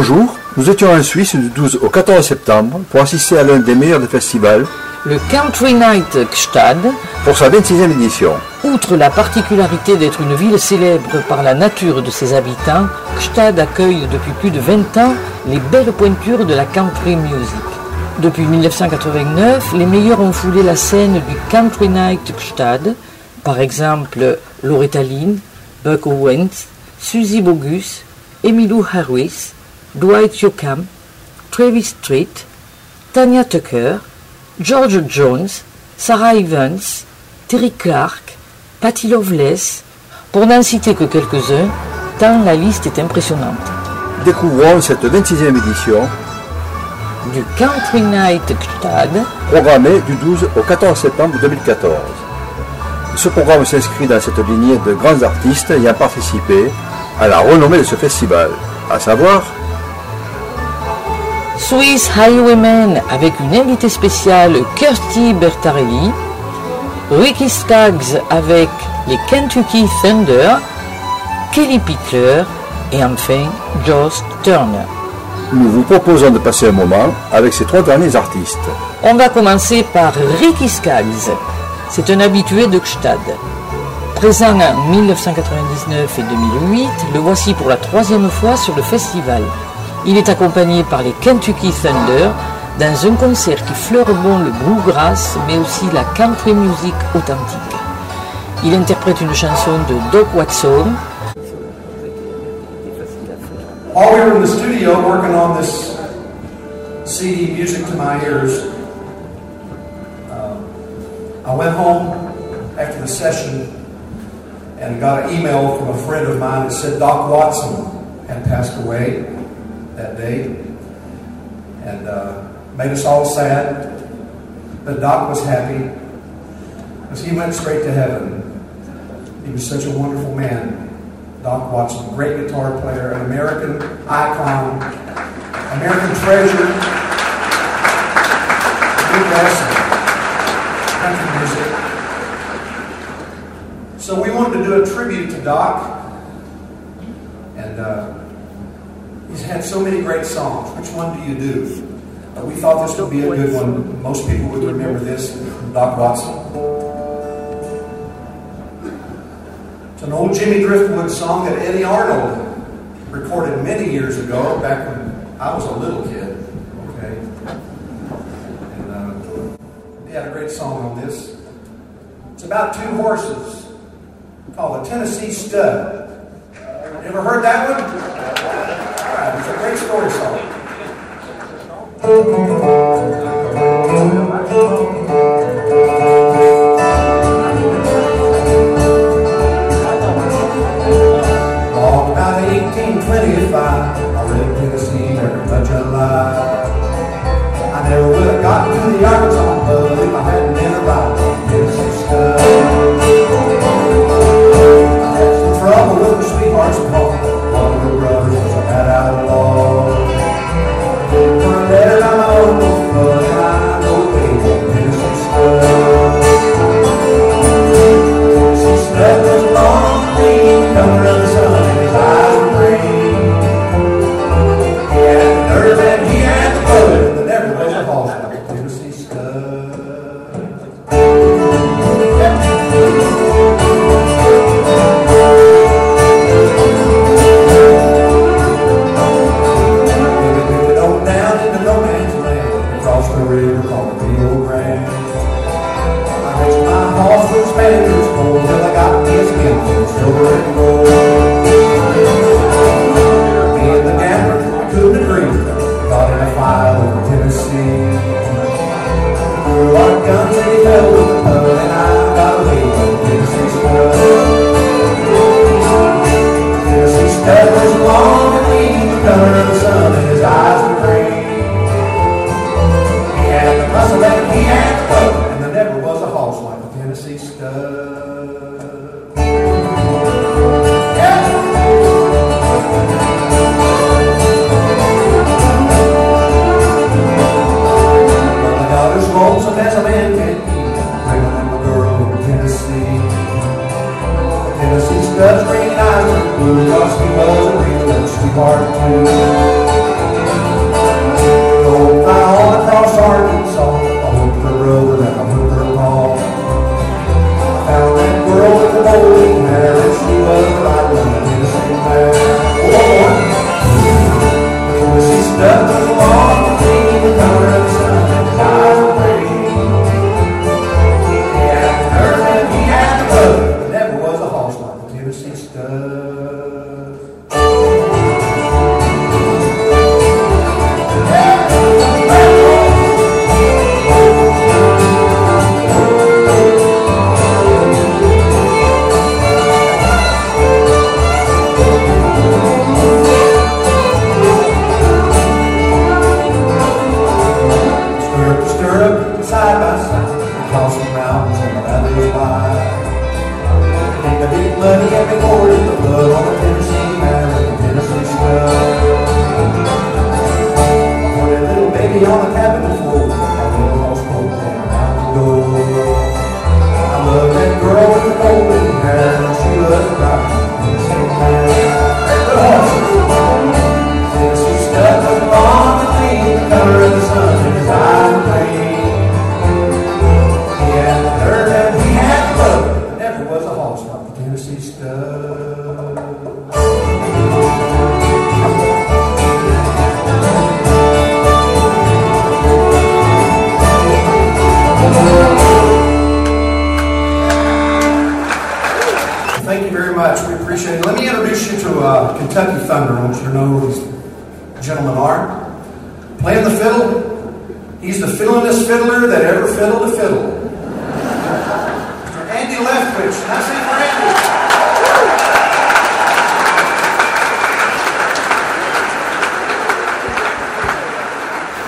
Bonjour, nous étions en Suisse du 12 au 14 septembre pour assister à l'un des meilleurs des festivals, le Country Night Gstad, pour sa 26e édition. Outre la particularité d'être une ville célèbre par la nature de ses habitants, Gstad accueille depuis plus de 20 ans les belles pointures de la country music. Depuis 1989, les meilleurs ont foulé la scène du Country Night Gstad, par exemple Loretta Lynn, Buck Owens, Suzy Bogus, Emilou Harris, Dwight Yoakam, Travis Street, Tanya Tucker, George Jones, Sarah Evans, Terry Clark, Patty Loveless, pour n'en citer que quelques-uns, tant la liste est impressionnante. Découvrons cette 26e édition du Country Night Gstad, programmé du 12 au 14 septembre 2014. Ce programme s'inscrit dans cette lignée de grands artistes ayant participé à la renommée de ce festival, à savoir Swiss Highwaymen avec une invitée spéciale Kirsty Bertarelli, Ricky Staggs avec les Kentucky Thunder, Kelly Pickler et enfin Joss Turner. Nous vous proposons de passer un moment avec ces trois derniers artistes. On va commencer par Ricky Skaggs. C'est un habitué de Gstad. Présent en 1999 et 2008, le voici pour la troisième fois sur le festival. Il est accompagné par les Kentucky Thunder dans un concert qui fleure bon le bluegrass, mais aussi la country music authentique. Il interprète une chanson de Doc Watson. While we were in the studio working on this CD, Music to My Ears, uh, I went home after the session and got an email from a friend of mine that said Doc Watson had passed away that day and uh, made us all sad. But Doc was happy because he went straight to heaven. He was such a wonderful man. Doc Watson, great guitar player, an American icon, American treasure, bluegrass country music. So we wanted to do a tribute to Doc, and uh, He's had so many great songs. Which one do you do? Uh, we thought this would be a good one. Most people would remember this Doc Watson. It's an old Jimmy Driftwood song that Eddy Arnold recorded many years ago, back when I was a little kid. Okay. And uh, he had a great song on this. It's about two horses called the Tennessee Stud. You ever heard that one? It's a great story song. Across the mountains and the valleys wide. Take the big money and before it, the blood on the Tennessee man with the Tennessee stud. Put a little baby on the cabin floor, that little horse boat came around the door. I love that girl Let me introduce you to uh, Kentucky Thunder. I you know who these gentlemen are. Playing the fiddle, he's the fiddlingest fiddler that ever fiddled a fiddle. Andy Leftwich. Can I say for?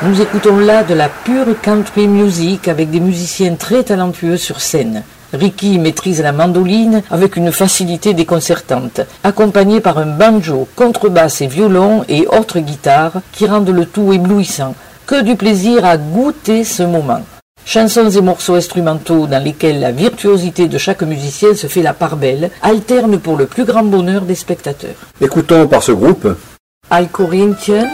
Nous écoutons là de la pure country music avec des musiciens très talentueux sur scène. Ricky maîtrise la mandoline avec une facilité déconcertante, accompagné par un banjo, contrebasse et violon et autres guitares qui rendent le tout éblouissant. Que du plaisir à goûter ce moment. Chansons et morceaux instrumentaux dans lesquels la virtuosité de chaque musicien se fait la part belle alternent pour le plus grand bonheur des spectateurs. Écoutons par ce groupe Corinthians,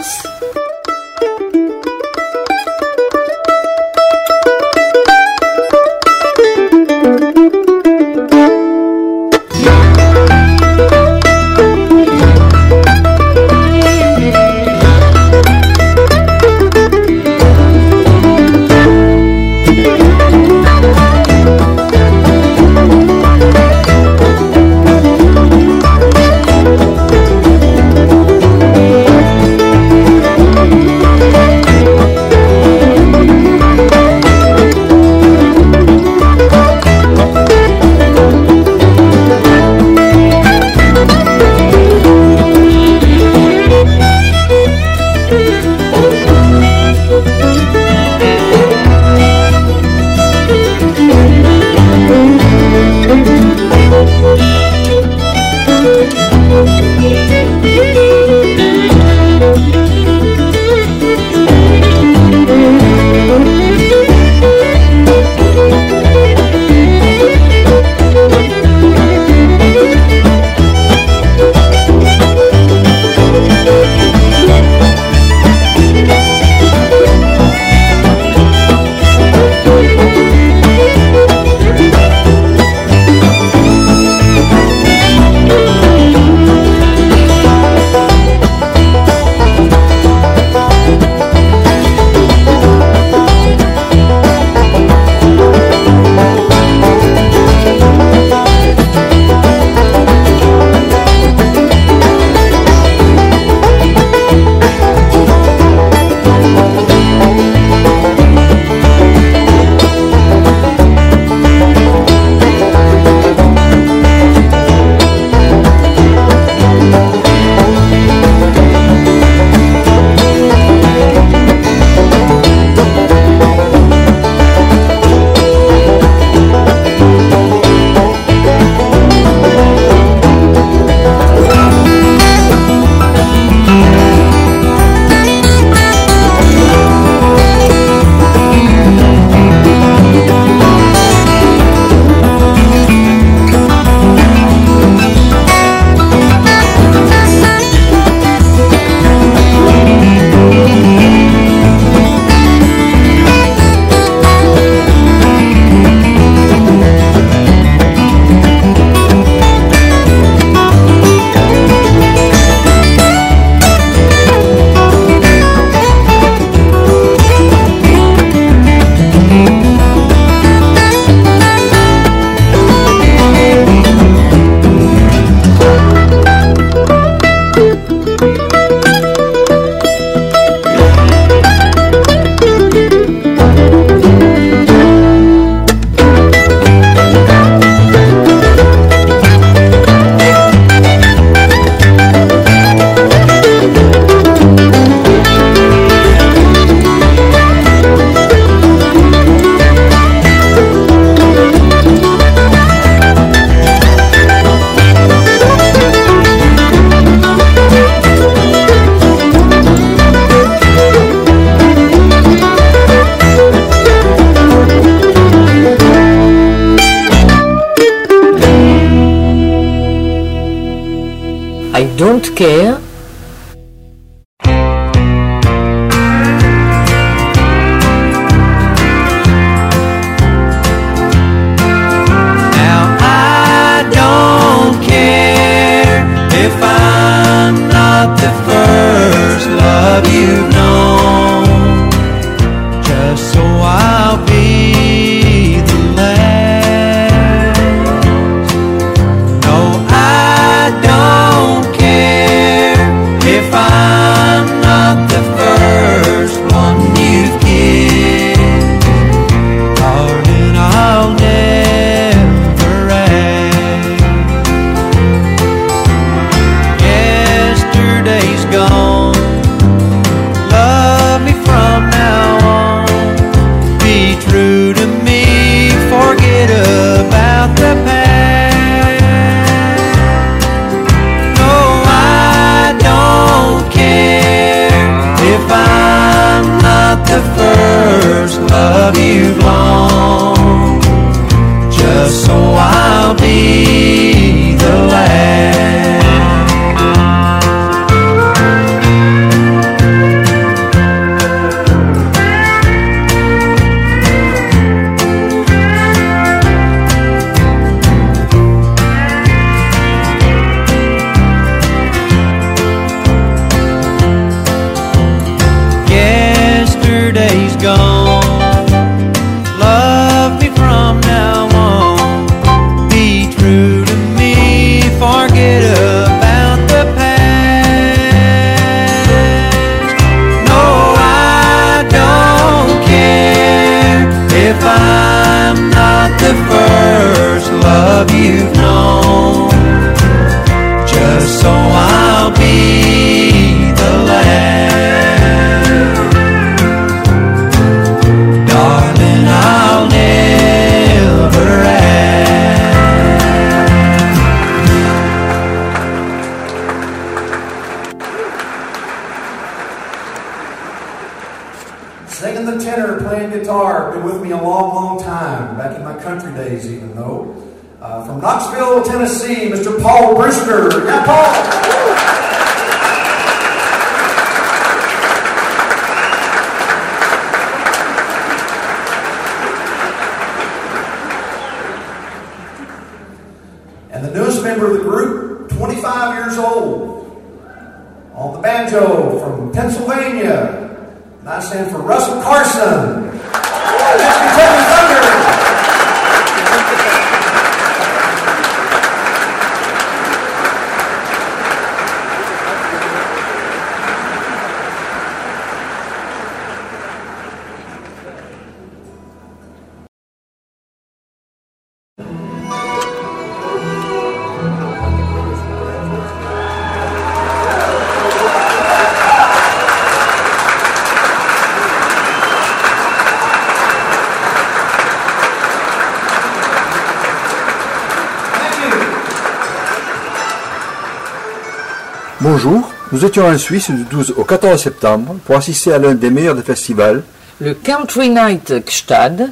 Bonjour, nous étions en Suisse du 12 au 14 septembre pour assister à l'un des meilleurs des festivals, le Country Night Gstad.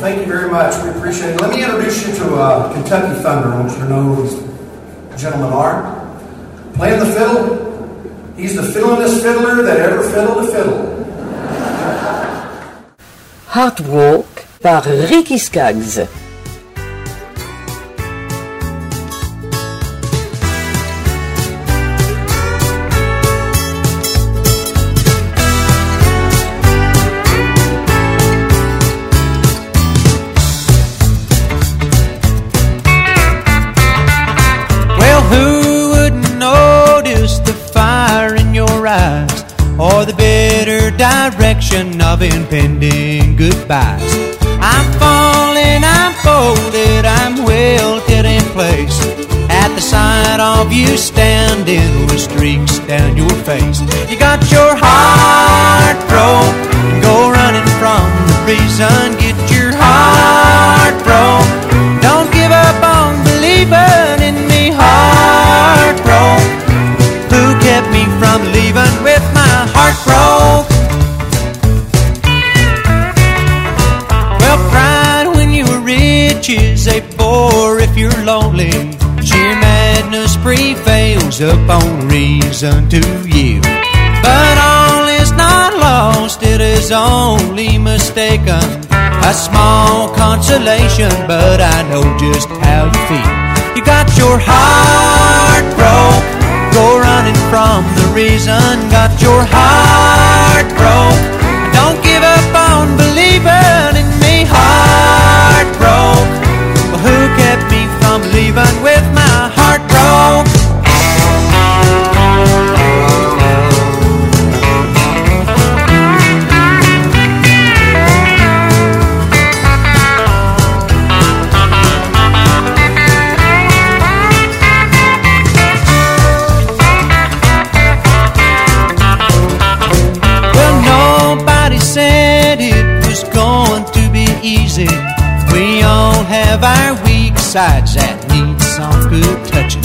Thank you very much. We appreciate it. Let me introduce you to uh, Kentucky Thunder. I want you to know who these gentlemen are. Playing the fiddle, he's the fiddlingest fiddler that ever fiddled a fiddle. Walk par Ricky Skaggs. Direction of impending goodbyes. I'm falling, I'm folded, I'm wilted in place. At the sight of you standing with streaks down your face. You got your heart broke, go running from the reason. My heart broke? riches a bore if you're lonely. Sheer madness prevails upon reason to yield. But all is not lost, it is only mistaken. A small consolation, but I know just how you feel. You got your heart broke, go running from the reason. Got your heart broke, don't give up on believing in me. Heart broke, well, who kept me from leaving with my have our weak sides that need some good touching.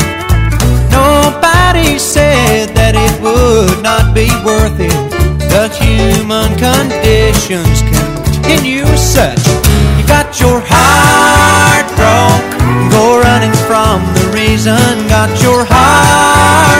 Nobody said that it would not be worth it. The human conditions continue such. You got your heart broke, go running from the reason. Got your heart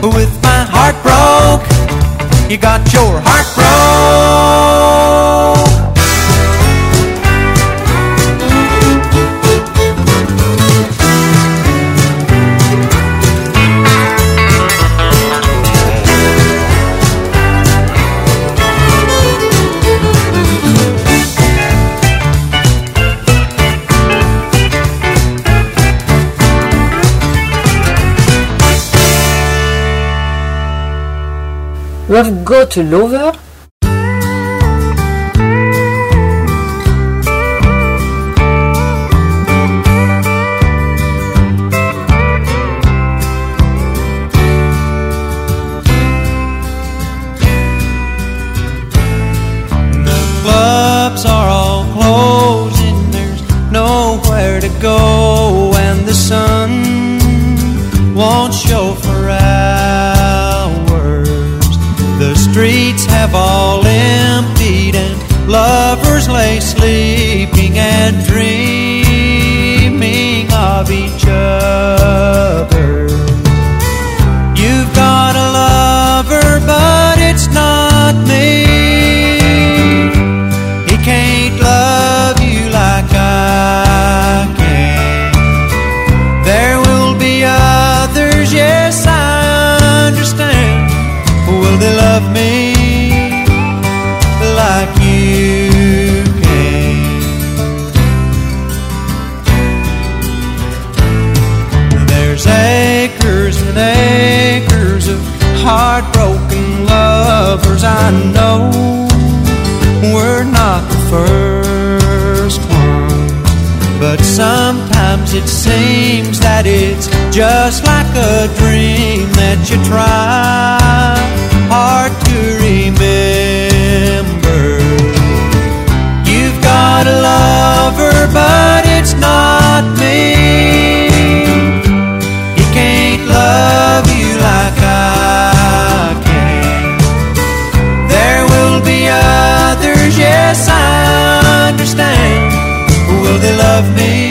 With my heart broke. You got your heart broke. We've got a lover. Sleeping and dreaming seems that it's just like a dream that you try hard to remember. You've got a lover, but it's not me. He can't love you like I can. There will be others, yes, I understand. Will they love me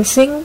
Dancing.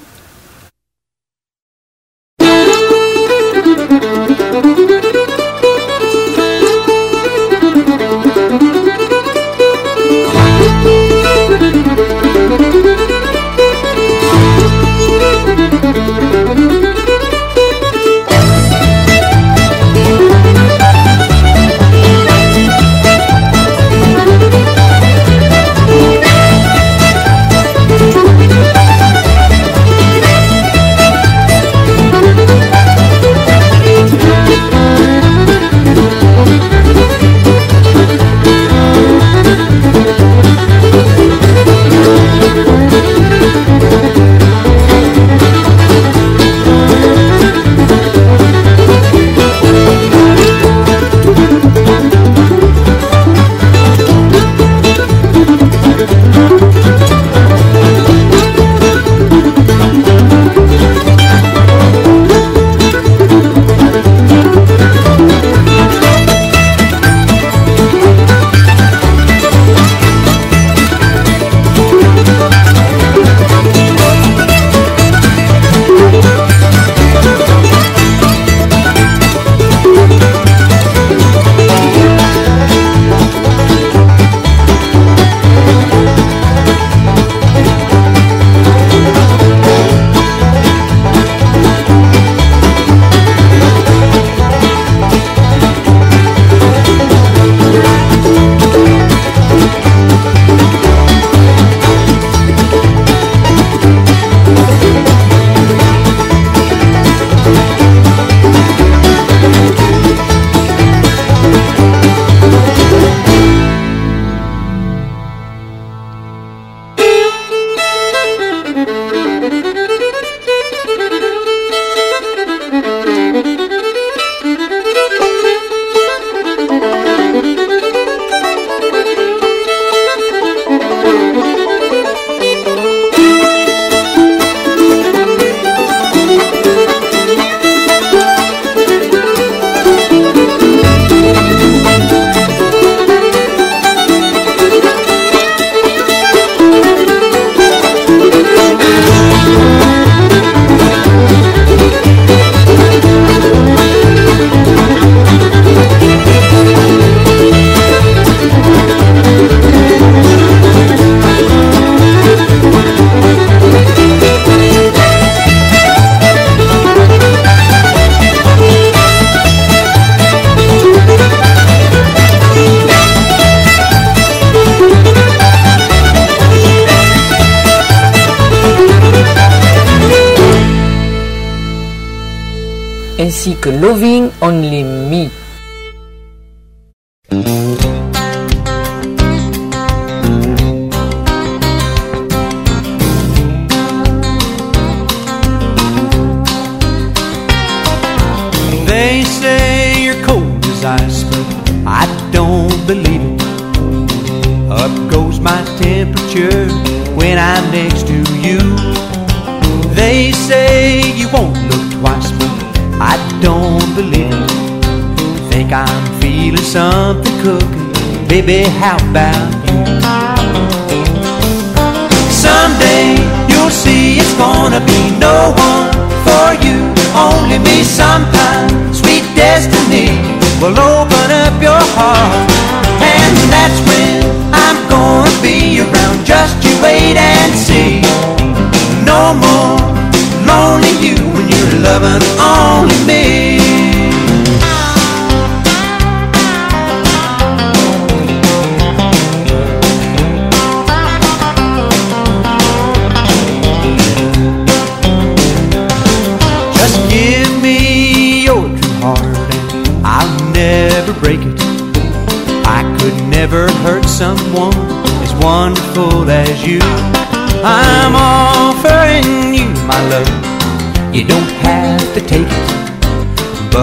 Baby? How about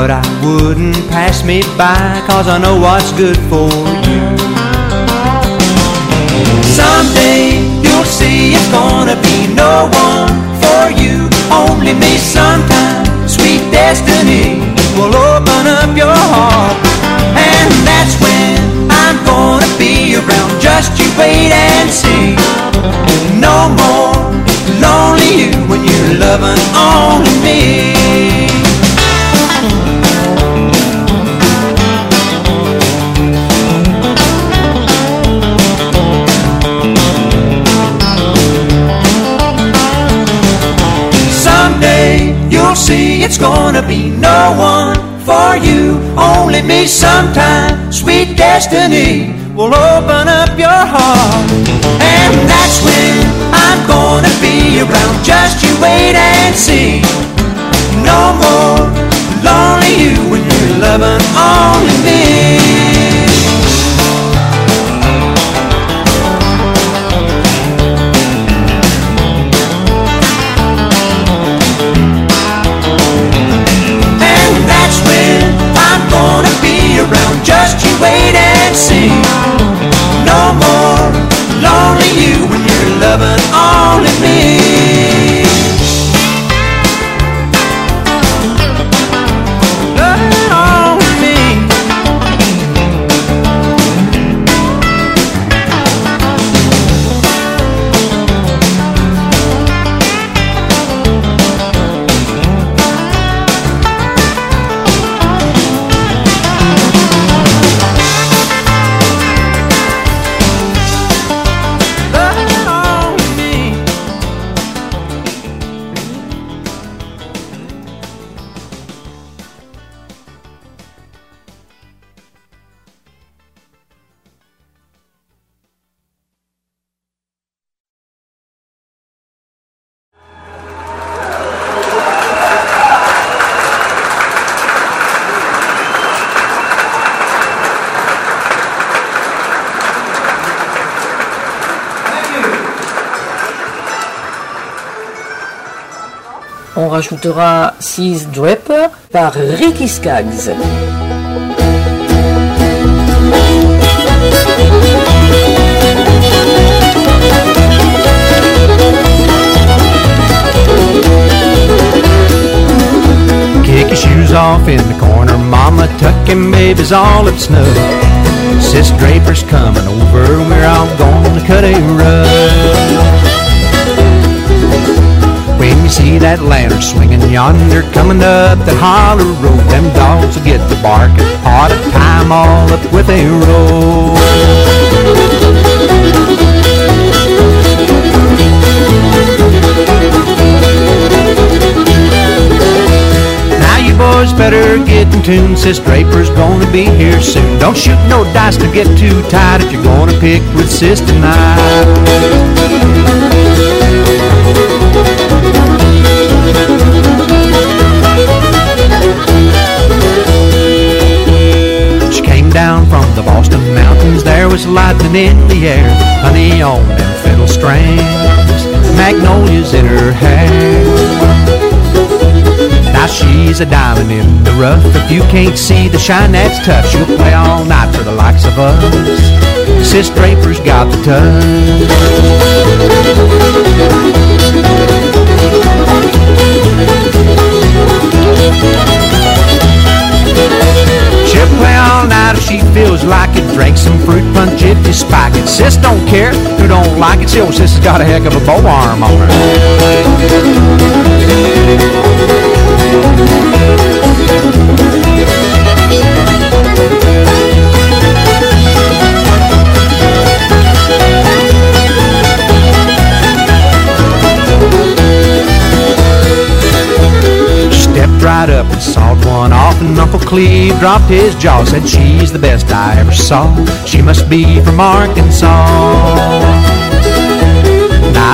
but I wouldn't pass me by, cause I know what's good for you. Someday you'll see it's gonna be no one for you, only me sometime. Sweet destiny will open up your heart, and that's when I'm gonna be around. Just you wait and see. No more lonely you when you're loving only me. It's gonna be no one for you, only me sometime. Sweet destiny will open up your heart, and that's when I'm gonna be around. Just you wait and see. No more lonely you when you're loving only me. Just you wait and see. No more lonely you when you're loving only me. Rajoutera Sis Draper par Ricky Skaggs. Kick your shoes off in the corner, mama tucking babies all up snug. Sis Draper's coming over, we're all gonna cut a rug. See that lantern swinging yonder, coming up that holler road, them dogs will get to barking, hard to time all up with a roll. Now you boys better get in tune, Sis Draper's gonna be here soon. Don't shoot no dice to get too tight if you're gonna pick with Sis tonight. Down from the Boston mountains, there was lightning in the air, honey on them fiddle strings, magnolias in her hair. Now she's a diamond in the rough. If you can't see the shine that's tough, she'll play all night for the likes of us. Sis Draper's got the touch. She'll play all if she feels like it. Drink some fruit punch if you spike it. Sis don't care who don't like it. Still, sis has got a heck of a bow arm on her. Stepped right up and sawed one off, and Uncle Cleve dropped his jaw. Said she's the best I ever saw. She must be from Arkansas.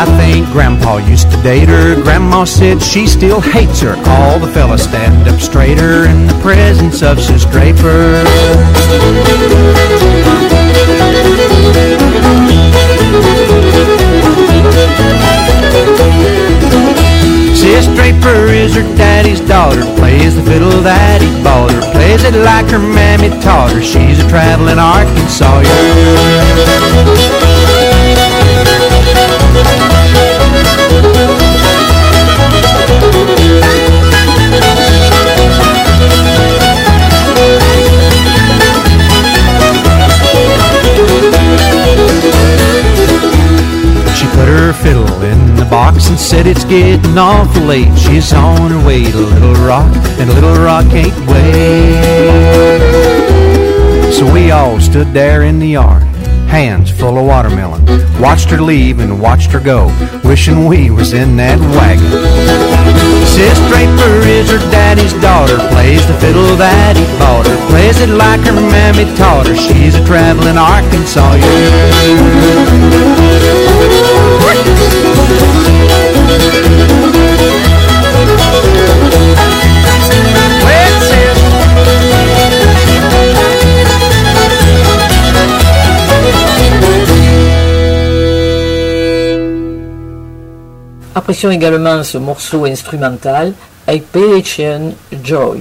I think Grandpa used to date her. Grandma said she still hates her. All the fellas stand up straighter in the presence of Sis Draper. Draper is her daddy's daughter. Plays the fiddle that he bought her. Plays it like her mammy taught her. She's a traveling Arkansas. She put her fiddle box and said it's getting awful late. She's on her way to Little Rock, and Little Rock can't wait. So we all stood there in the yard, hands full of watermelon, watched her leave and watched her go, wishing we was in that wagon. Sis Draper is her daddy's daughter, plays the fiddle that he bought her, plays it like her mammy taught her. She's a traveling Arkansas. Apprécions également ce morceau instrumental, Appalachian Joy.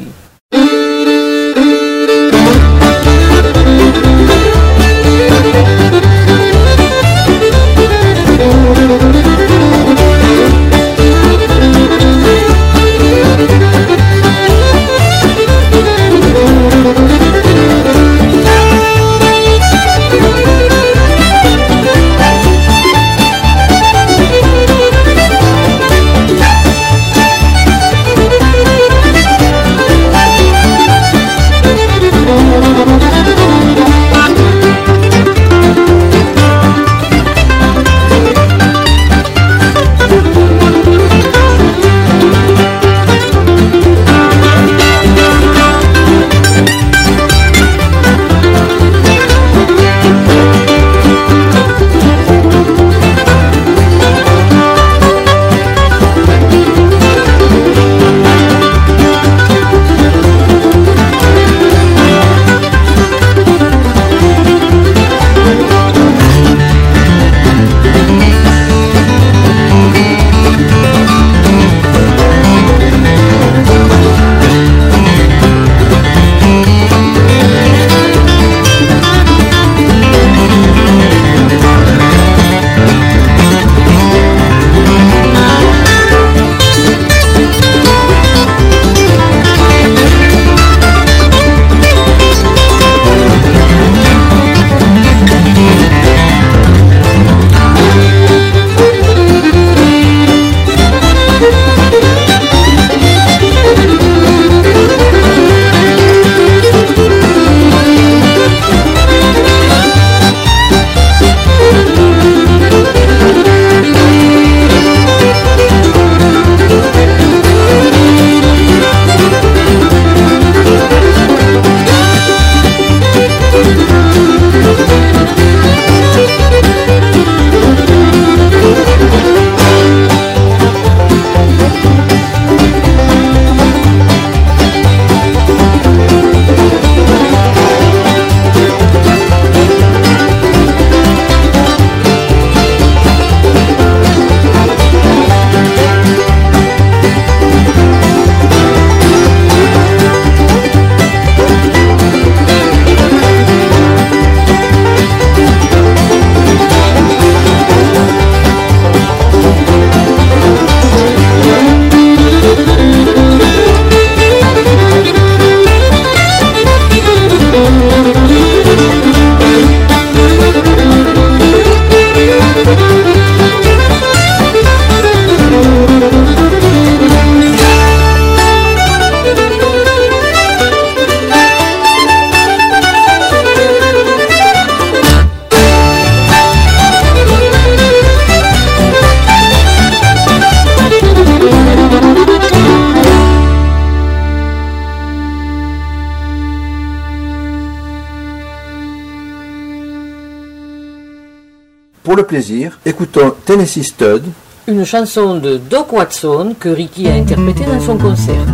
Le plaisir, écoutons Tennessee Stud, une chanson de Doc Watson que Ricky a interprétée dans son concert.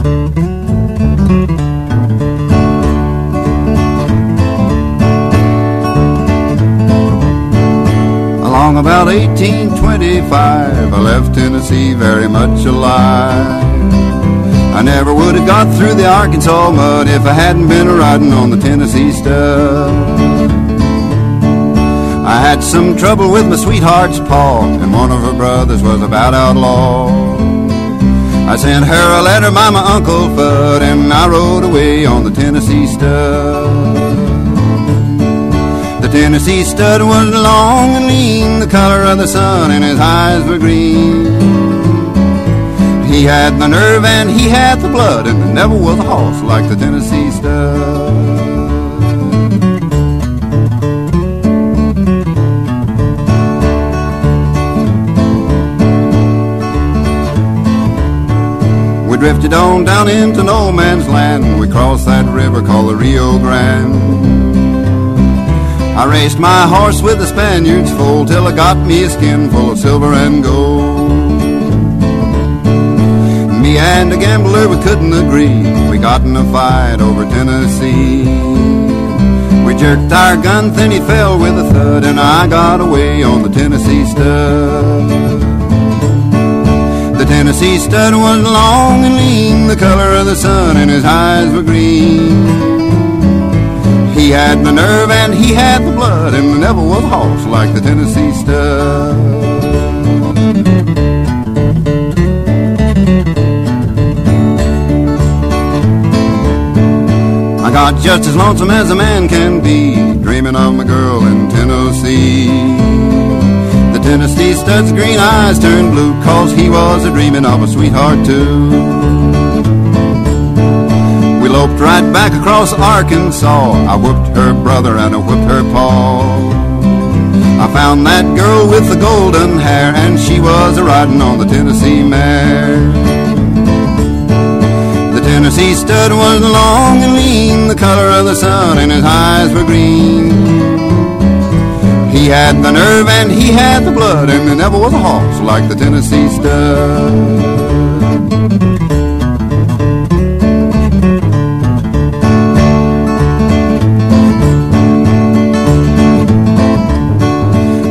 Along about 1825, I left Tennessee very much alive. I never would have got through the Arkansas mud if I hadn't been riding on the Tennessee stud. I had some trouble with my sweetheart's paw, and one of her brothers was about outlaw. I sent her a letter by my Uncle Fudd, and I rode away on the Tennessee stud. The Tennessee stud was long and lean, the color of the sun, and his eyes were green. He had the nerve and he had the blood, and there never was a horse like the Tennessee stud. Drifted on down into no man's land. We crossed that river called the Rio Grande. I raced my horse with the Spaniards full till I got me a skin full of silver and gold Me and a gambler, we couldn't agree. We got in a fight over Tennessee. We jerked our gun, then he fell with a thud, and I got away on the Tennessee stud. The Tennessee stud was long and lean, the color of the sun, and his eyes were green. He had the nerve and he had the blood, and never was a horse like the Tennessee stud. I got just as lonesome as a man can be, dreaming of my girl in Tennessee. Tennessee stud's green eyes turned blue, cause he was a dreaming of a sweetheart too. We loped right back across Arkansas. I whooped her brother and I whooped her paw. I found that girl with the golden hair, and she was a riding on the Tennessee mare. The Tennessee stud was long and lean, the color of the sun, and his eyes were green. He had the nerve and he had the blood, and there never was a horse like the Tennessee stud.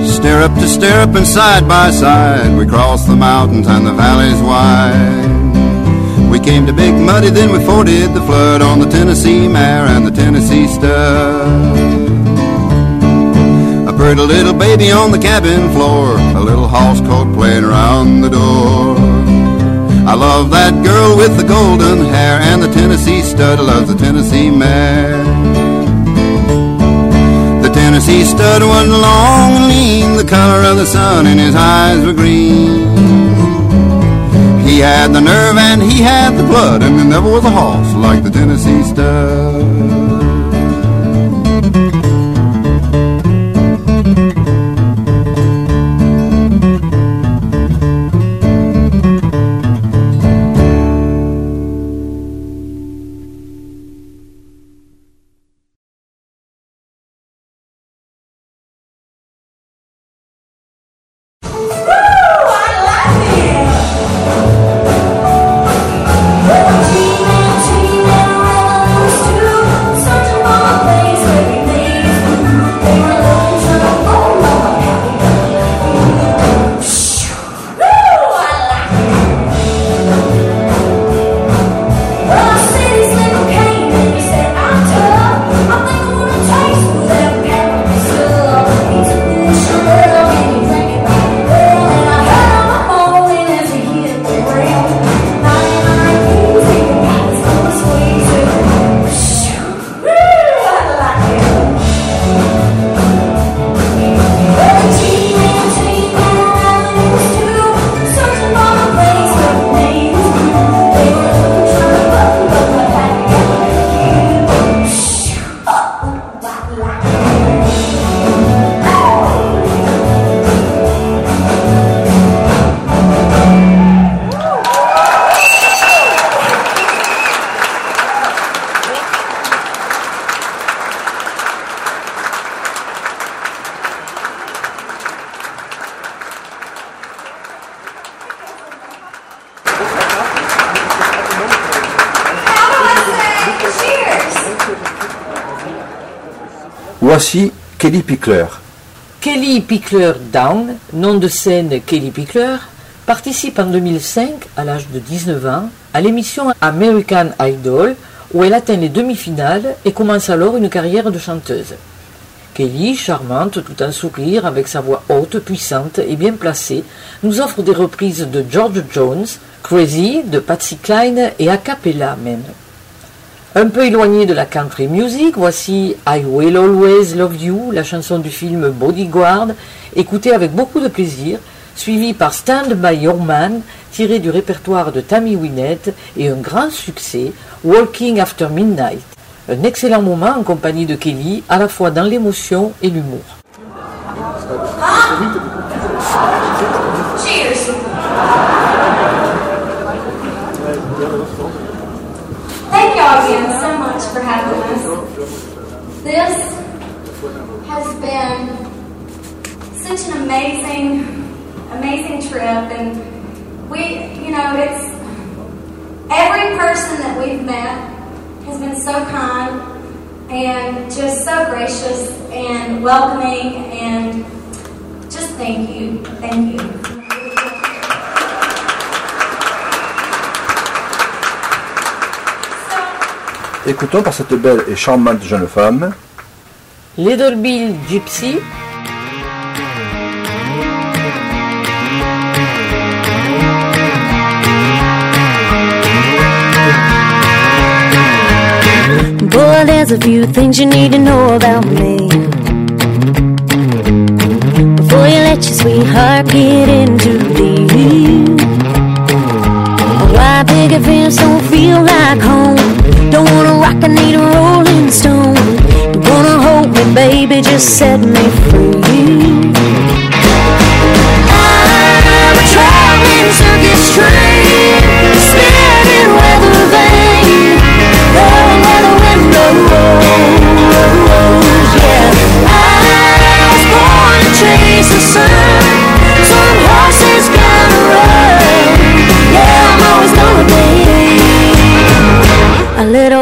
Stirrup to stirrup and side by side, we crossed the mountains and the valleys wide. We came to Big Muddy, then we forded the flood on the Tennessee mare and the Tennessee stud. A pretty little baby on the cabin floor, a little house coat playing around the door. I love that girl with the golden hair and the Tennessee stud loves the Tennessee mare. The Tennessee stud was long and lean, the color of the sun, and his eyes were green. He had the nerve and he had the blood, and there never was a horse like the Tennessee stud. Kelly Pickler. Kelly Pickler Down, nom de scène Kelly Pickler, participe en 2005, à l'âge de 19 ans, à l'émission American Idol, où elle atteint les demi-finales et commence alors une carrière de chanteuse. Kelly, charmante, tout en sourire, avec sa voix haute, puissante et bien placée, nous offre des reprises de George Jones, Crazy, de Patsy Cline et a cappella même. Un peu éloigné de la country music, voici I Will Always Love You, la chanson du film Bodyguard, écoutée avec beaucoup de plaisir, suivie par Stand By Your Man, tiré du répertoire de Tammy Wynette, et un grand succès, Walking After Midnight. Un excellent moment en compagnie de Kelly, à la fois dans l'émotion et l'humour. So much for having us. This has been such an amazing, amazing trip, and we, you know, it's every person that we've met has been so kind and just so gracious and welcoming, and just thank you, thank you. Écoutons par cette belle et charmante jeune femme Little Bill Gypsy, Boy, there's a few things you need to know about me. Before you let your sweetheart get in too deep. Why big events don't feel like home? Don't wanna rock, I need a rolling stone. You wanna hold me, baby, just set me free.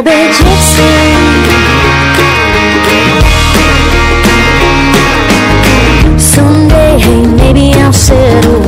A little bit gypsy. Someday, hey, maybe I'll settle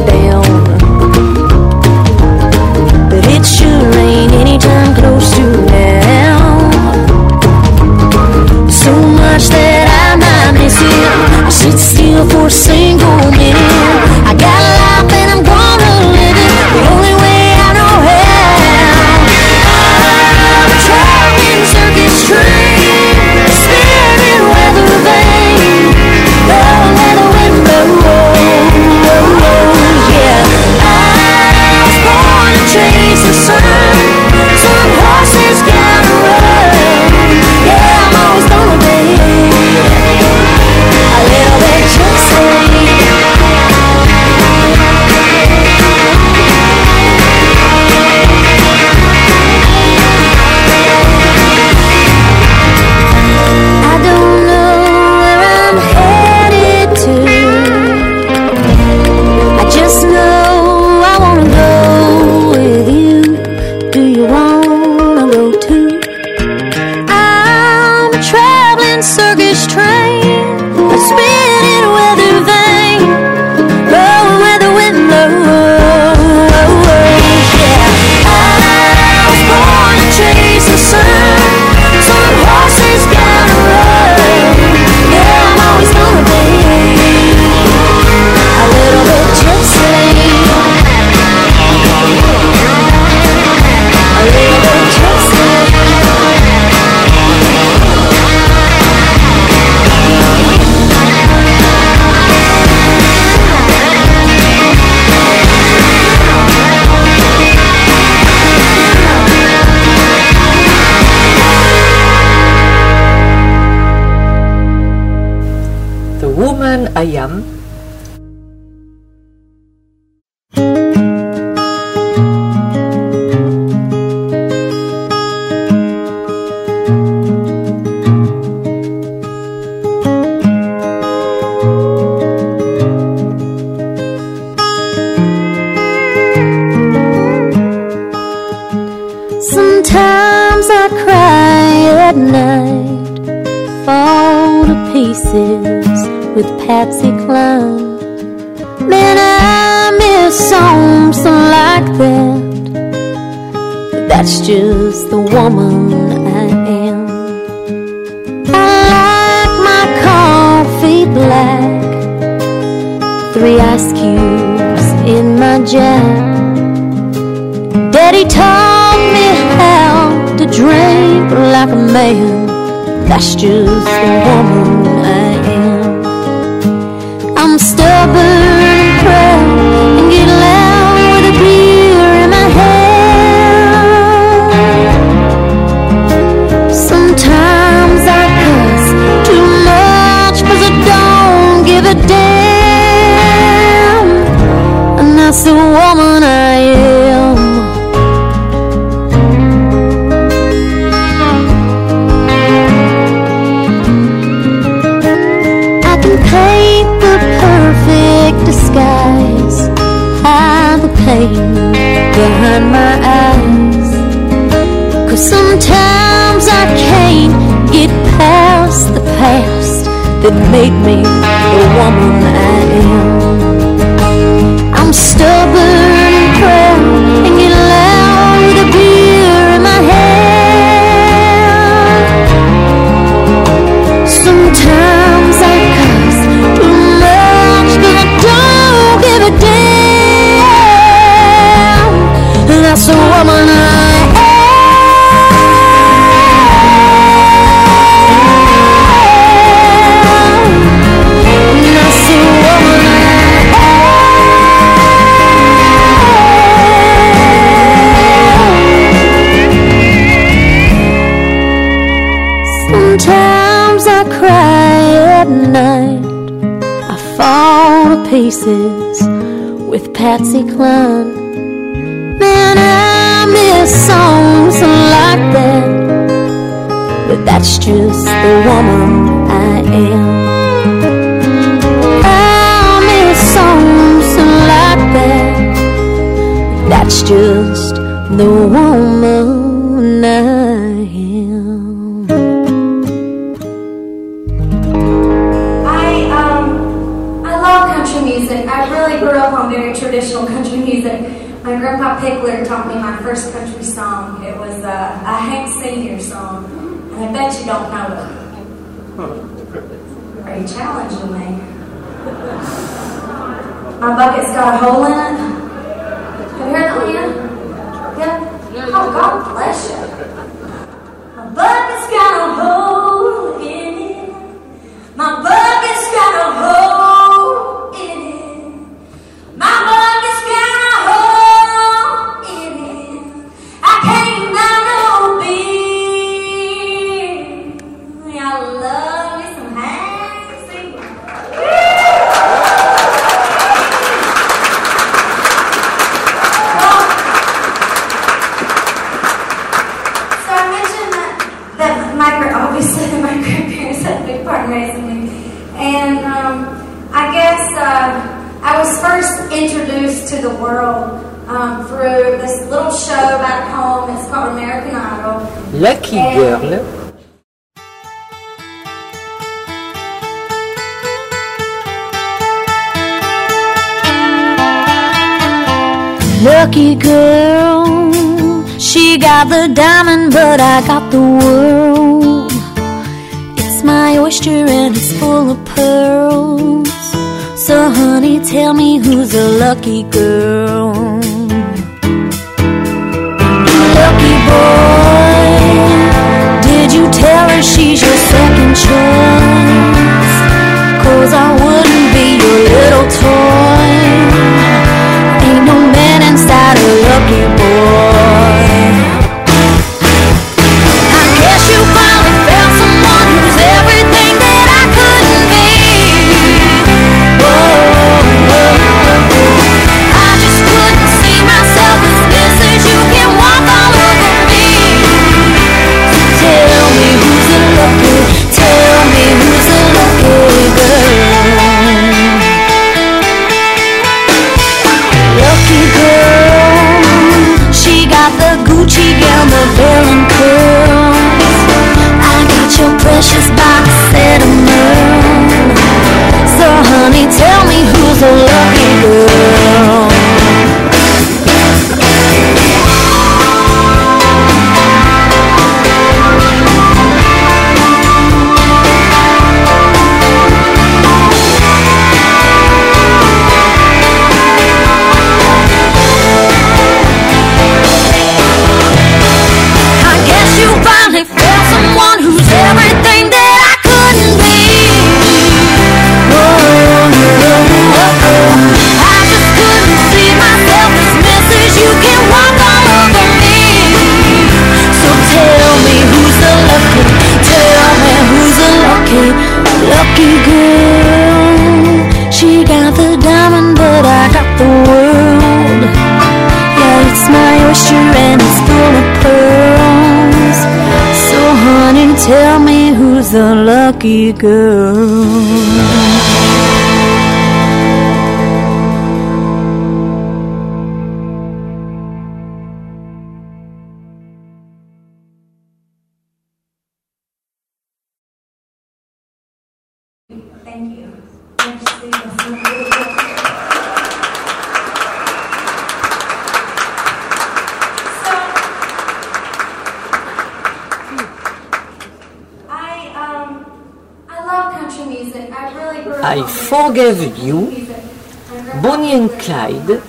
country music. I really grew up on very traditional country music. My grandpa Pickler taught me my first country song. It was a Hank Senior song, and I bet you don't know it. Are you challenging me? my bucket's got a hole in it. Have you heard that, Leah? Yeah? Oh, God bless you. My bucket's got a hole got the diamond, but I got the world. It's my oyster and it's full of pearls. So, honey, tell me who's the lucky girl? Lucky boy, did you tell her she's your second chance? Cause I wouldn't be your little toy. Honey, tell me who's the love lucky girl. Saída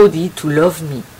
Somebody to Love Me.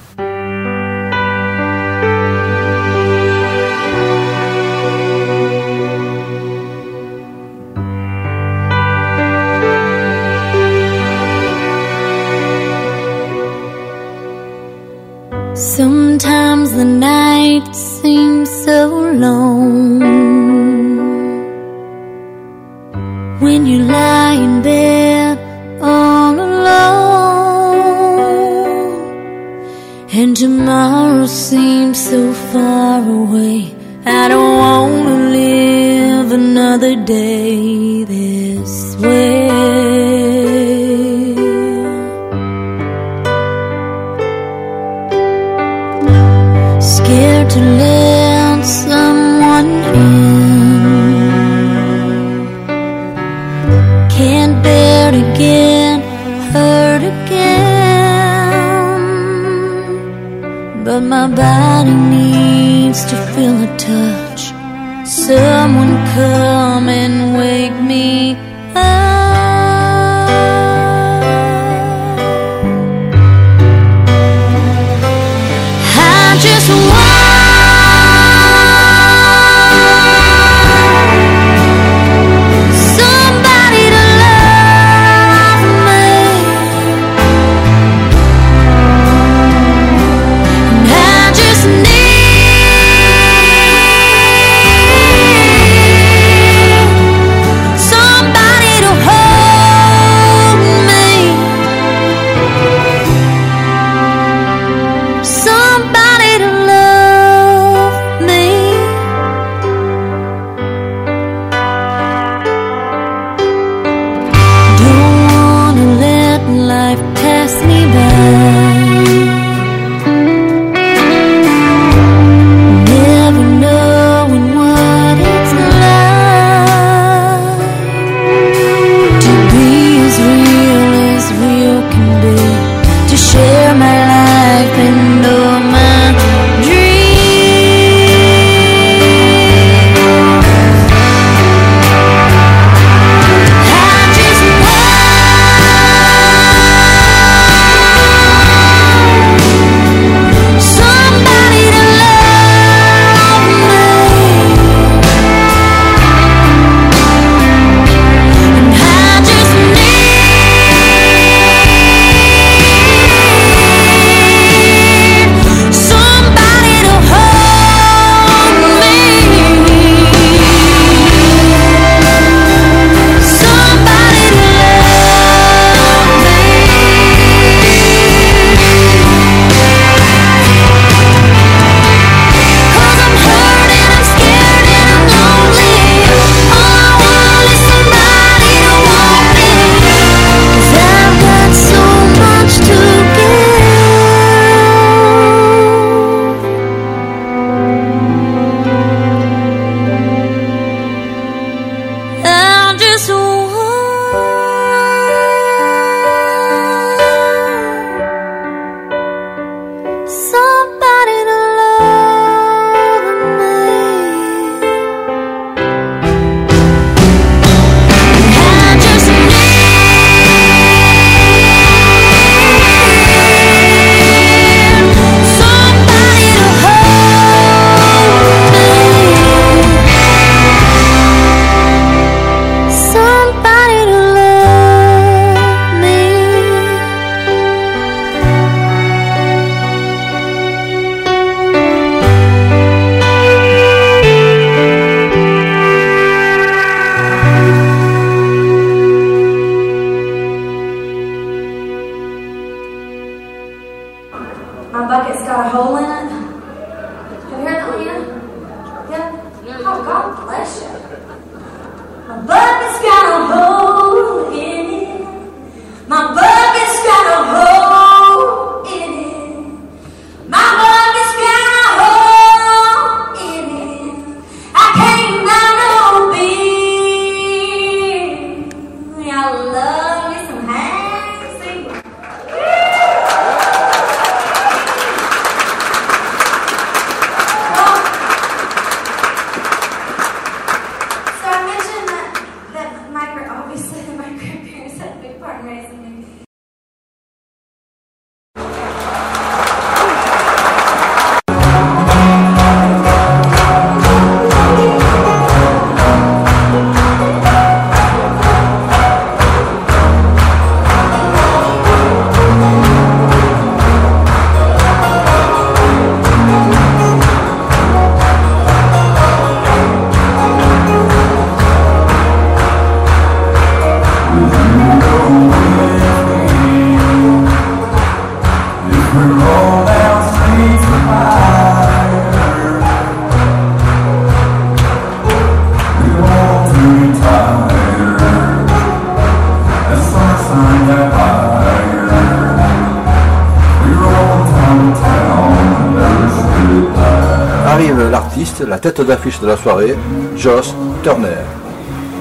Tête d'affiche de la soirée, Joss Turner.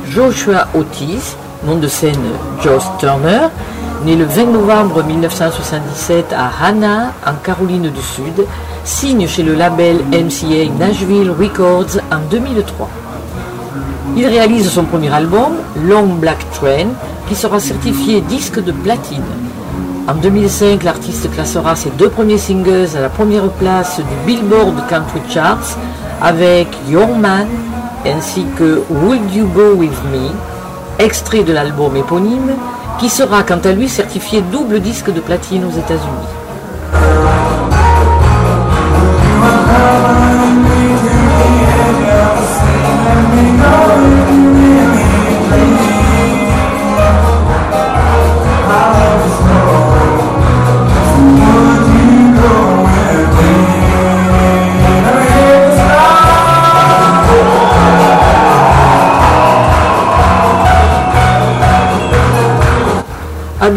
Joshua Otis, nom de scène Joss Turner, né le 20 novembre 1977 à Hanna, en Caroline du Sud, signe chez le label MCA Nashville Records en 2003. Il réalise son premier album, Long Black Train, qui sera certifié disque de platine. En 2005, l'artiste classera ses deux premiers singles à la première place du Billboard Country Charts avec Your Man ainsi que Would You Go With Me, extrait de l'album éponyme, qui sera quant à lui certifié double disque de platine aux États-Unis.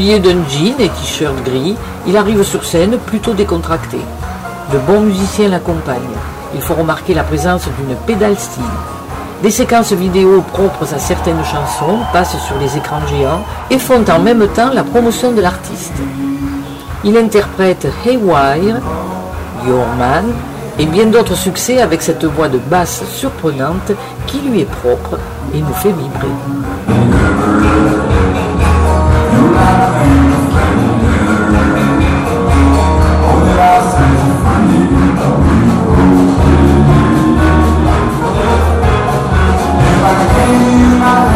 D'un jean et t-shirt gris, il arrive sur scène plutôt décontracté. De bons musiciens l'accompagnent. Il faut remarquer la présence d'une pédale style. Des séquences vidéo propres à certaines chansons passent sur les écrans géants et font en même temps la promotion de l'artiste. Il interprète Haywire, Your Man et bien d'autres succès avec cette voix de basse surprenante qui lui est propre et nous fait vibrer. Écoutons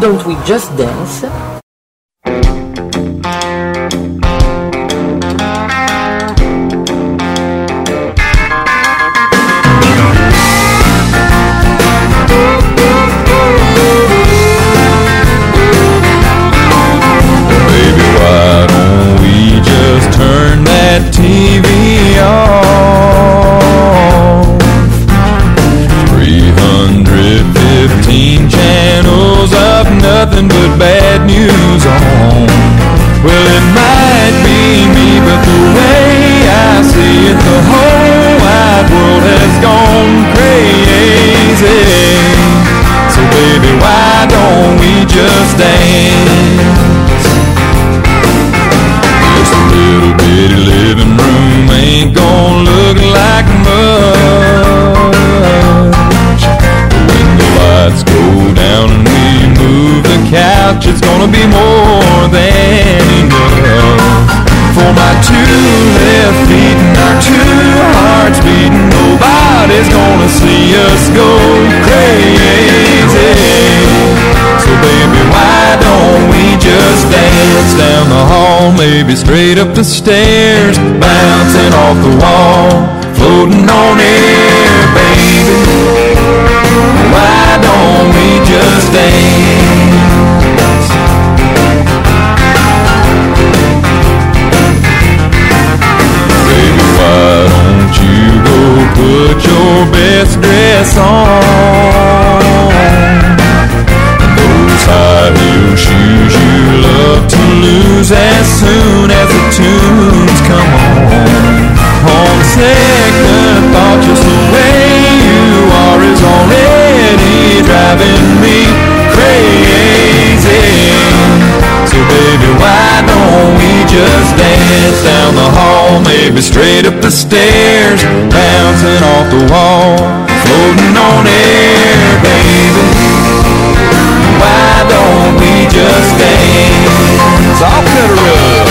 Don't We Just Dance maybe straight up the stairs, bouncing off the wall, floating on air, baby. Why don't we just dance? Baby, why don't you go put your best dress on? Lose as soon as the tunes come on. On second thought, just the way you are is already driving me crazy. So baby, why don't we just dance down the hall, maybe straight up the stairs, bouncing off the wall, floating on air, baby. Why don't we just dance? I'll cut her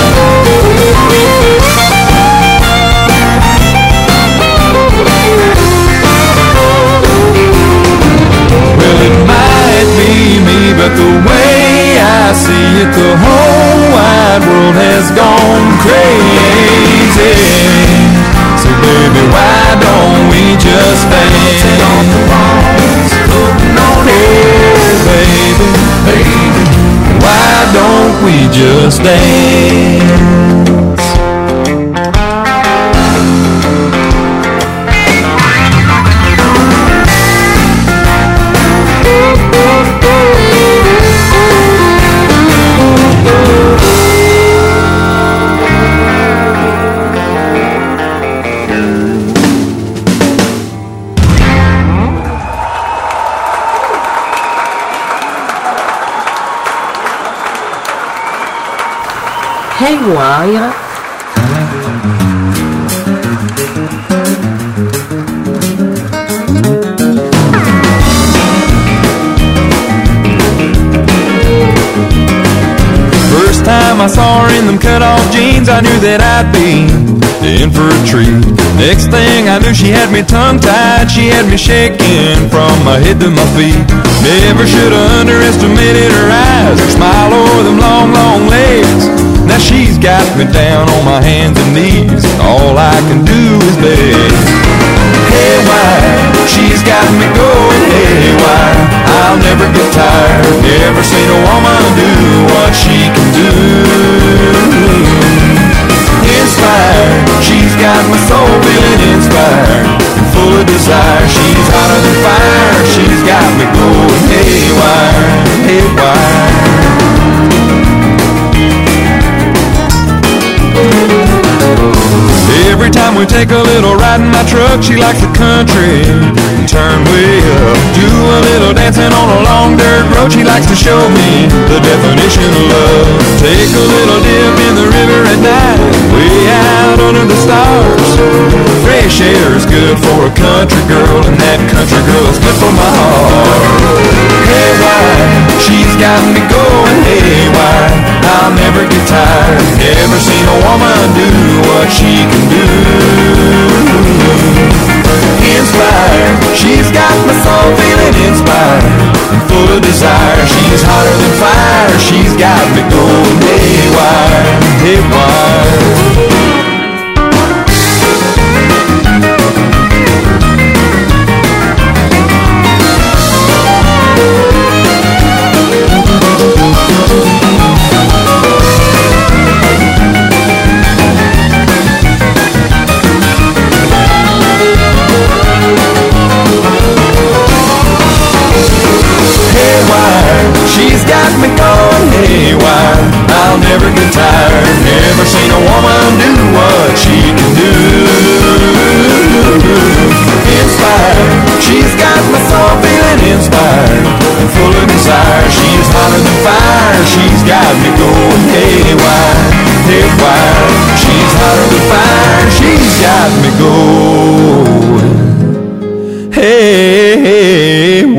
Day First time I saw her in them cut off jeans, I knew that I'd be in for a treat. Next thing I knew, she had me tongue tied, she had me shaking from my head to my feet. Never should have underestimated her eyes, her smile over them long, long legs. Now she's got me down on my hands and knees, and all I can do is beg. Hey, why? she's got me going haywire. I'll never get tired, never seen a woman do what she can do. Inspired, got my soul feeling inspired, and full of desire. She's hotter than fire, she's got me going haywire, haywire. Every time we take a little ride in my truck, she likes the country turn way up. Do a little dancing on a long dirt road. She likes to show me the definition of love. Take a little dip in the river at night, way out under the stars. Fresh air is good for a country girl, and that country girl is good for my heart. Haywire, she's got me going haywire. I'll never get tired. Never seen a woman do what she can do. Inspired, she's got my soul feeling inspired and full of desire. She's hotter than fire. She's got me going haywire, haywire. Haywire. I'll never get tired. Never seen a woman do what she can do. Inspired. She's got my soul feeling inspired full of desire. She's hotter than fire. She's got me going haywire, haywire. She's hotter than fire. She's got me going. Haywire,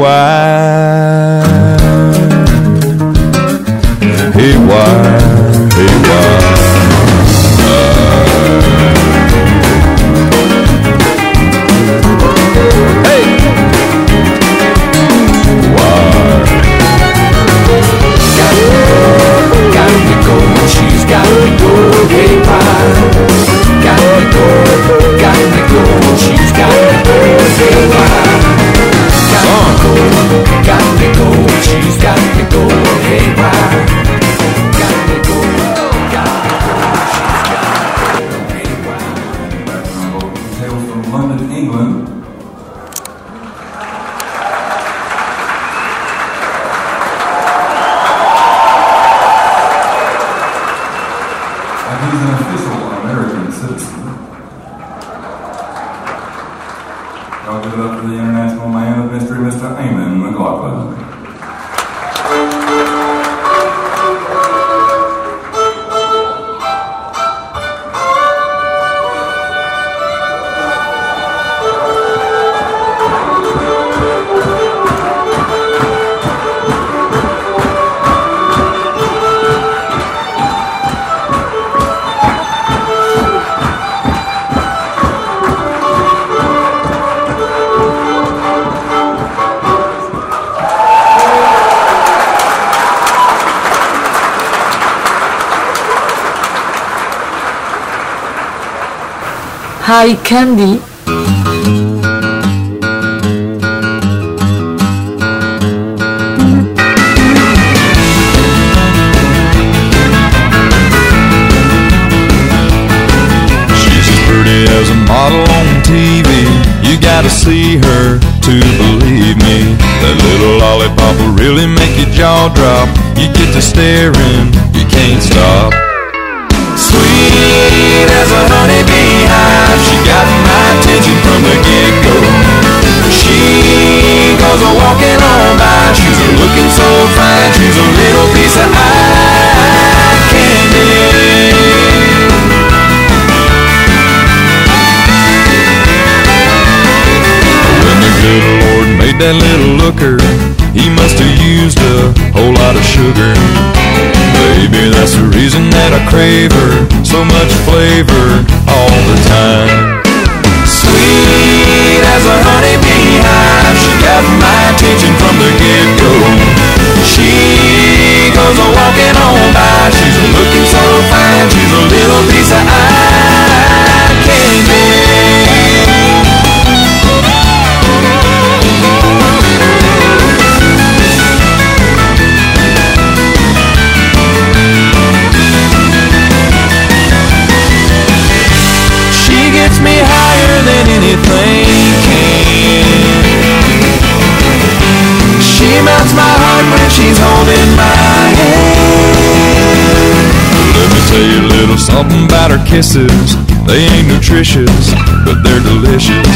eye candy as a model on TV. You gotta see her to believe me. That little lollipop will really make your jaw drop. You get to staring, you can't stop. Sweet as a honeybee hive got my attention from the get-go. She goes a walking on by, she's a looking so fine, she's a little piece of eye candy. When the good Lord made that little looker, he must have used a whole lot of sugar. Maybe that's the reason that I crave her, so much flavor time. Kisses. They ain't nutritious, but they're delicious.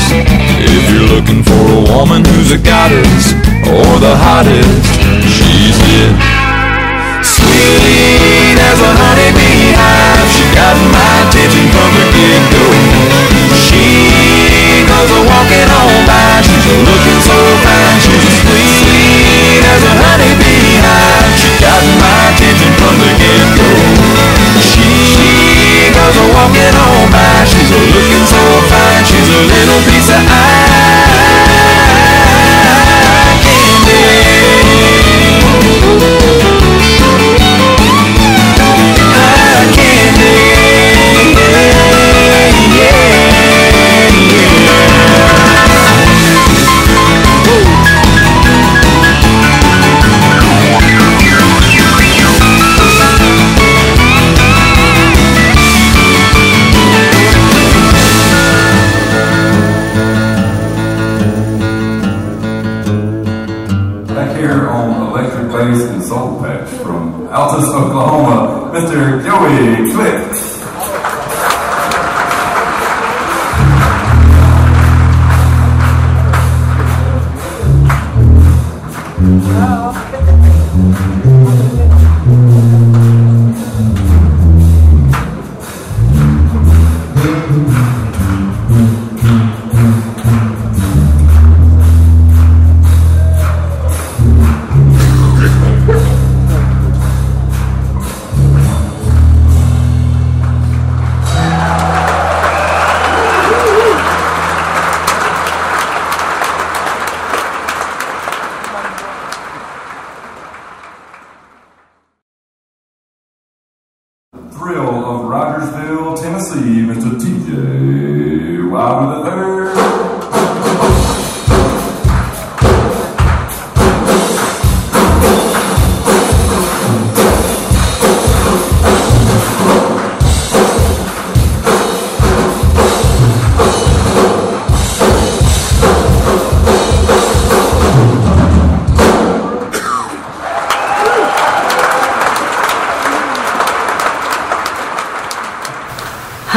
If you're looking for a woman who's a goddess or the hottest, she's it. Sweet as a honeybee hive, she got my attention from the get-go. She goes a walking on by, she's looking so fine, she's sweet as a honeybee hive. She got my attention from the get-go. A walking on oh by, she's a looking so fine, she's a little piece of eye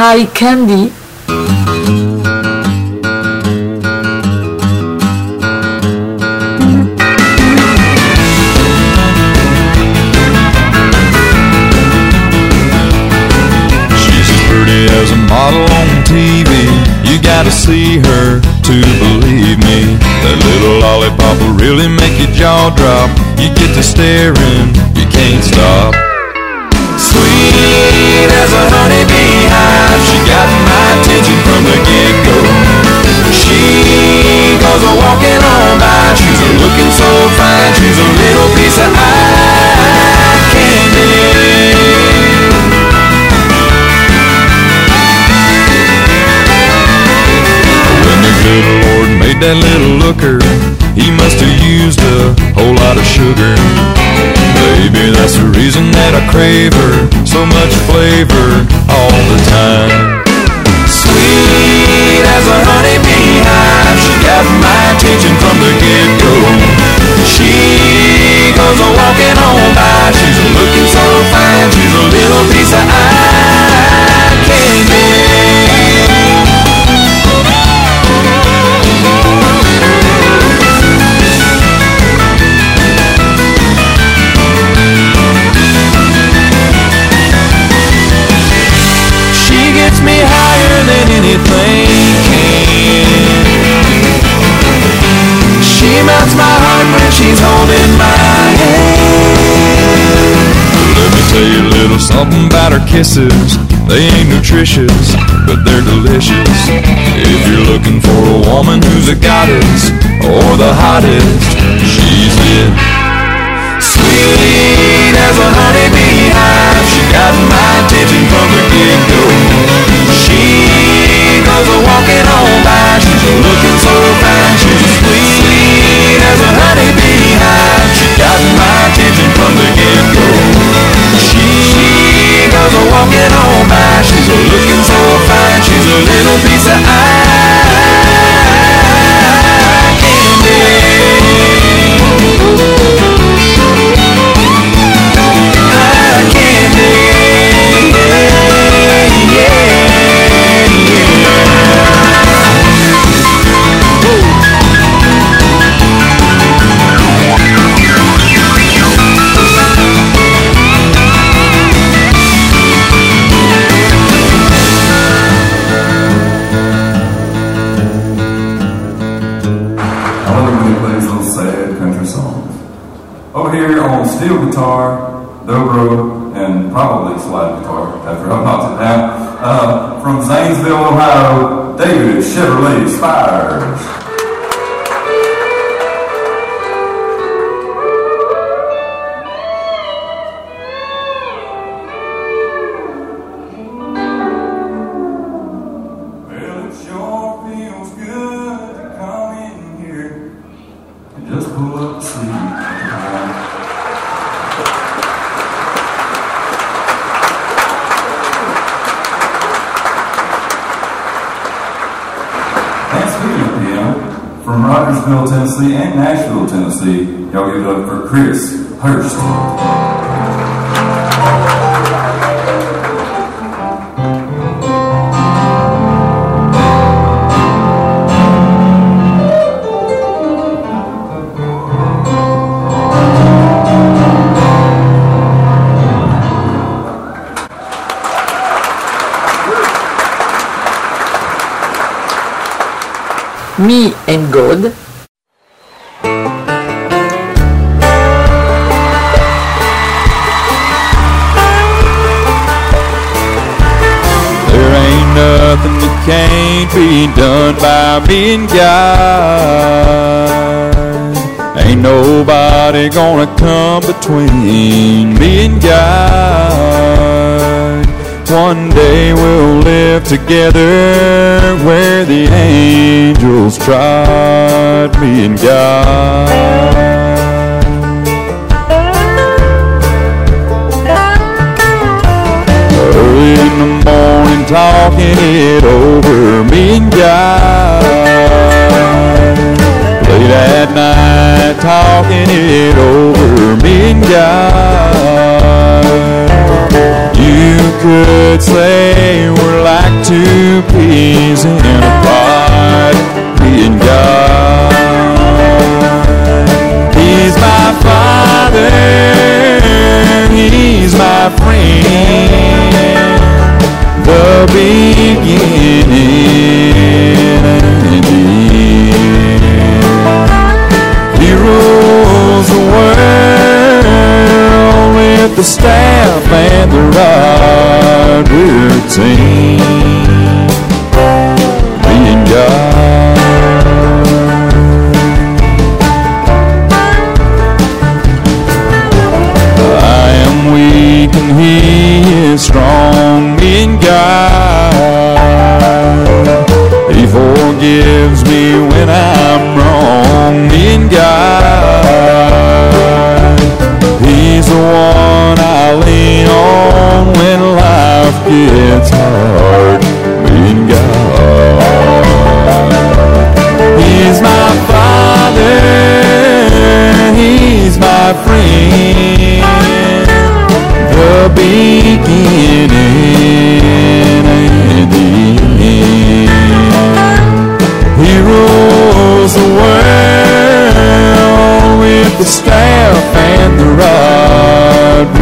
High Candy. She's as pretty as a model on TV. You gotta see her to believe me. That little lollipop will really make your jaw drop. You get to staring, you can't stop. Sweet as a hive, she got my attention from the get-go. She goes a walking on by, she's a looking so fine, she's a little piece of eye candy. When the good Lord made that little looker, he must have used a whole lot of sugar. Maybe that's the reason that I crave her, so much flavor all the time. Sweet as a honeybee hive, she got my attention from the get-go. She goes a-walking on. if they can. She melts my heart when she's holding my hand. Let me tell you a little something about her kisses. They ain't nutritious, but they're delicious. If you're looking for a woman who's a goddess or the hottest, she's it. Sweet as a honeybee hive, she got my attention from the get-go. She goes a walking on by, she's looking so fine, she's sweet as a honeybee hive. She got my attention from the get-go. She goes a walking on by, she's looking so fine, she's a little piece of eye and probably slide guitar after I knocked it down, uh, from Zanesville, Ohio, David Chevrolet Spires. Tennessee, y'all give it up for Chris Hurst. Me and God, be done by me and God. Ain't nobody gonna come between me and God. One day we'll live together where the angels trod me and God. Early in the morning talking it over me and God. Late at night talking it over me and God. You could say we're like two peas in a pod, me and God. He's my father, he's my friend, the beginning and end. He rules the world with the staff and the rod. We're and God. I am weak and He is strong I'm wrong in God. He's the one I lean on when life gets hard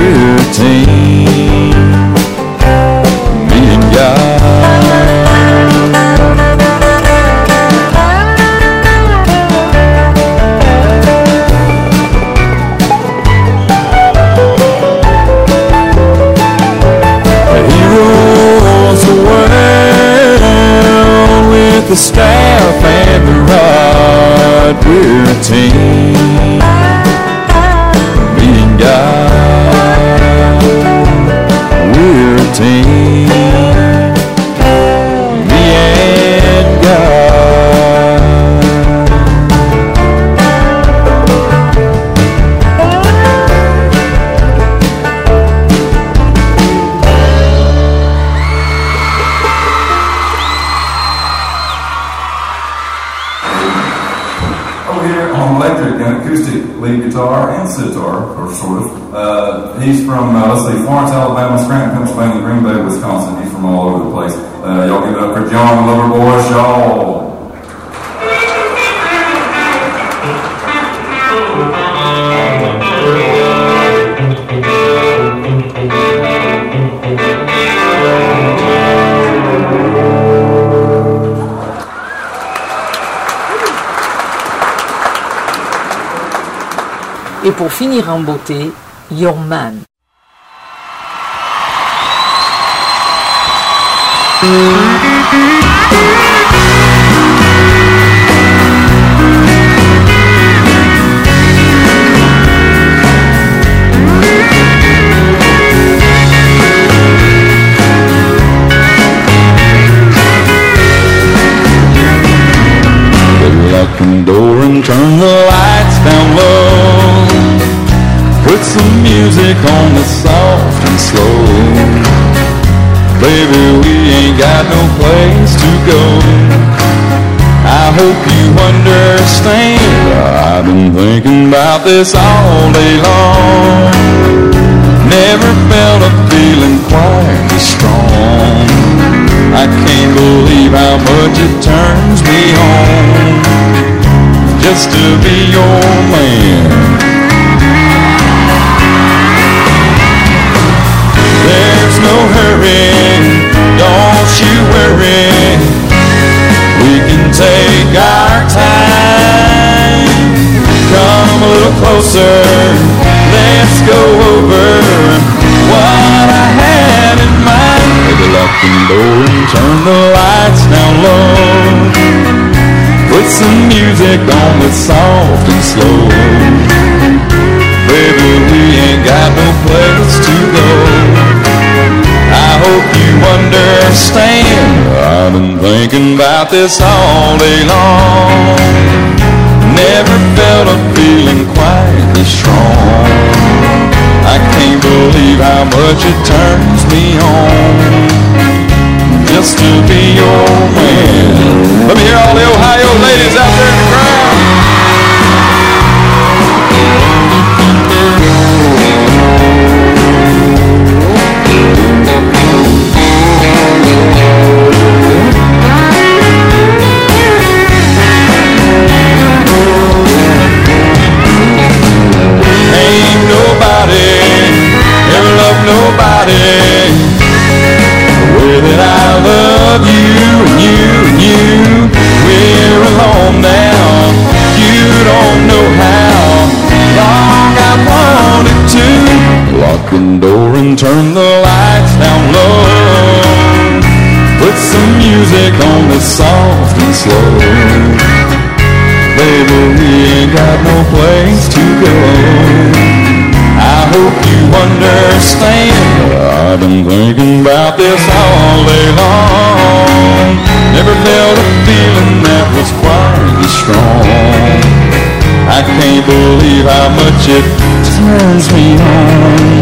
routine. Me and God. He rules the world with the staff and the rod. We're a team. Pour finir en beauté, Your Man. Music on that's soft and slow. Baby, we ain't got no place to go. I hope you understand. I've been thinking about this all day long. Never felt a feeling quite as strong. I can't believe how much it turns me on just to be your man. Hurry, don't you worry. We can take our time. Come a little closer, let's go over what I had in mind. Baby, lock the door and turn the lights down low. Put some music on that's soft and slow. Baby, we ain't got no place to go. Hope you understand. I've been thinking about this all day long. Never felt a feeling quite this strong. I can't believe how much it turns me on just to be your man. Let me hear all the Ohio ladies out there in. The door and turn the lights down low. Put some music on that's soft and slow. Baby, we ain't got no place to go. I hope you understand. I've been thinking about this all day long. Never felt a feeling that was quite as strong. I can't believe how much it turns me on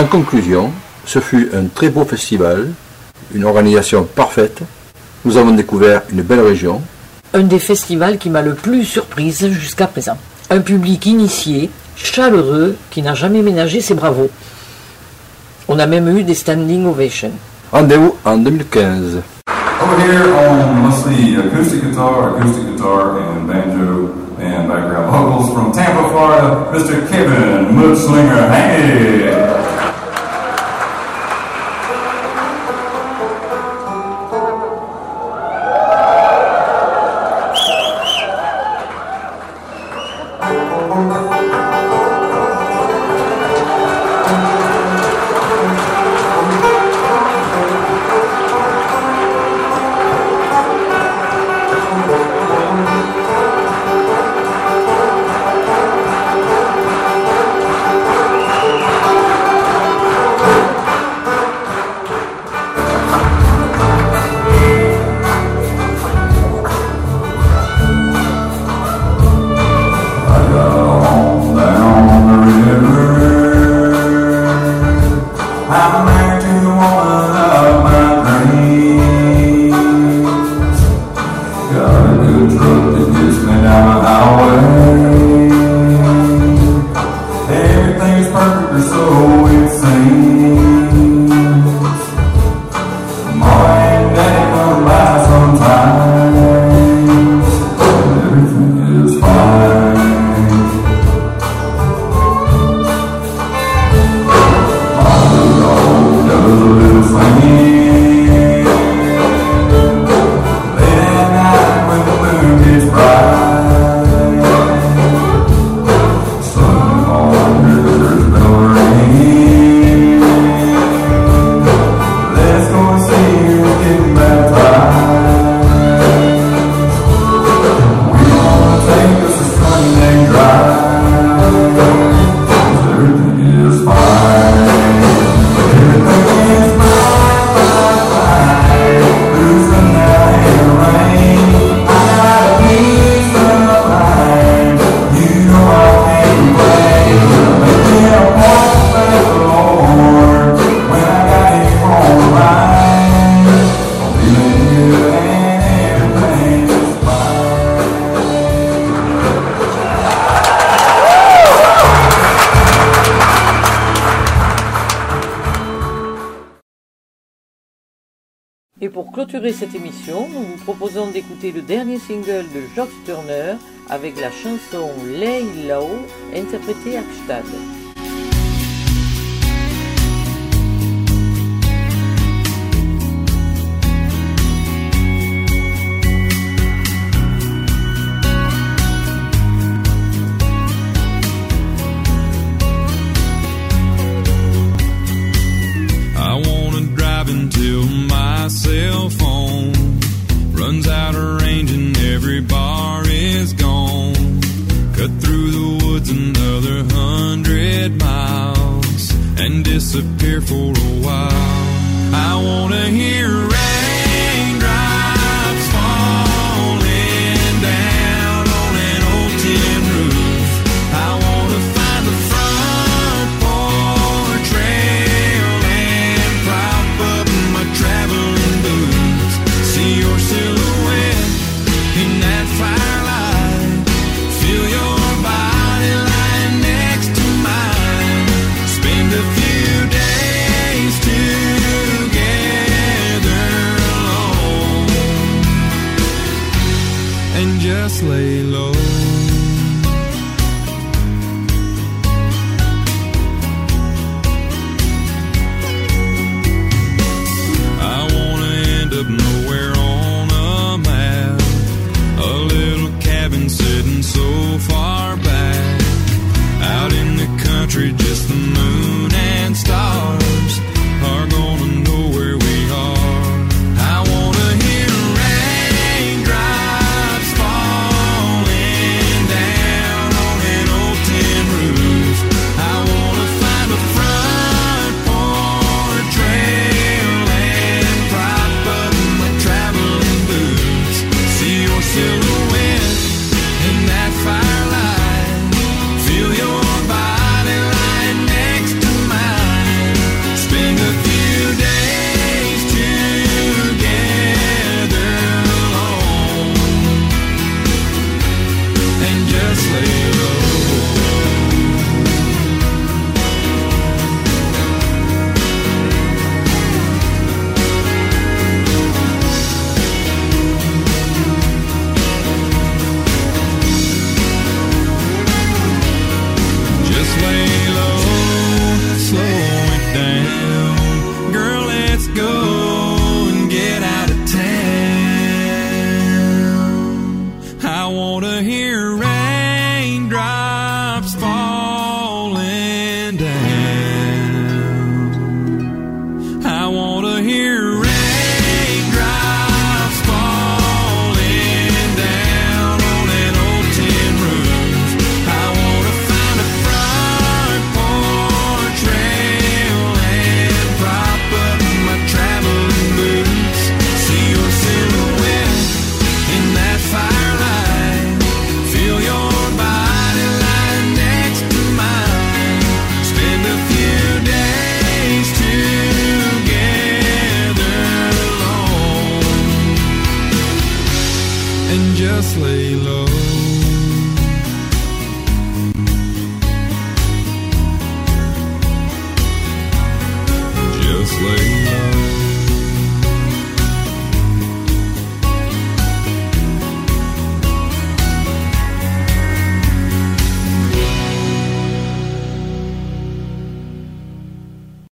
En conclusion, ce fut un très beau festival, une organisation parfaite. Nous avons découvert une belle région. Un des festivals qui m'a le plus surprise jusqu'à présent. Un public initié, chaleureux qui n'a jamais ménagé ses bravos. On a même eu des standing ovations. Rendez-vous en 2015. Over here on mostly acoustic guitar, acoustic guitar, and banjo and background vocals from Tampa, Florida, Mr. Kevin! Proposons d'écouter le dernier single de George Turner avec la chanson Lay Low, interprétée à Gstad.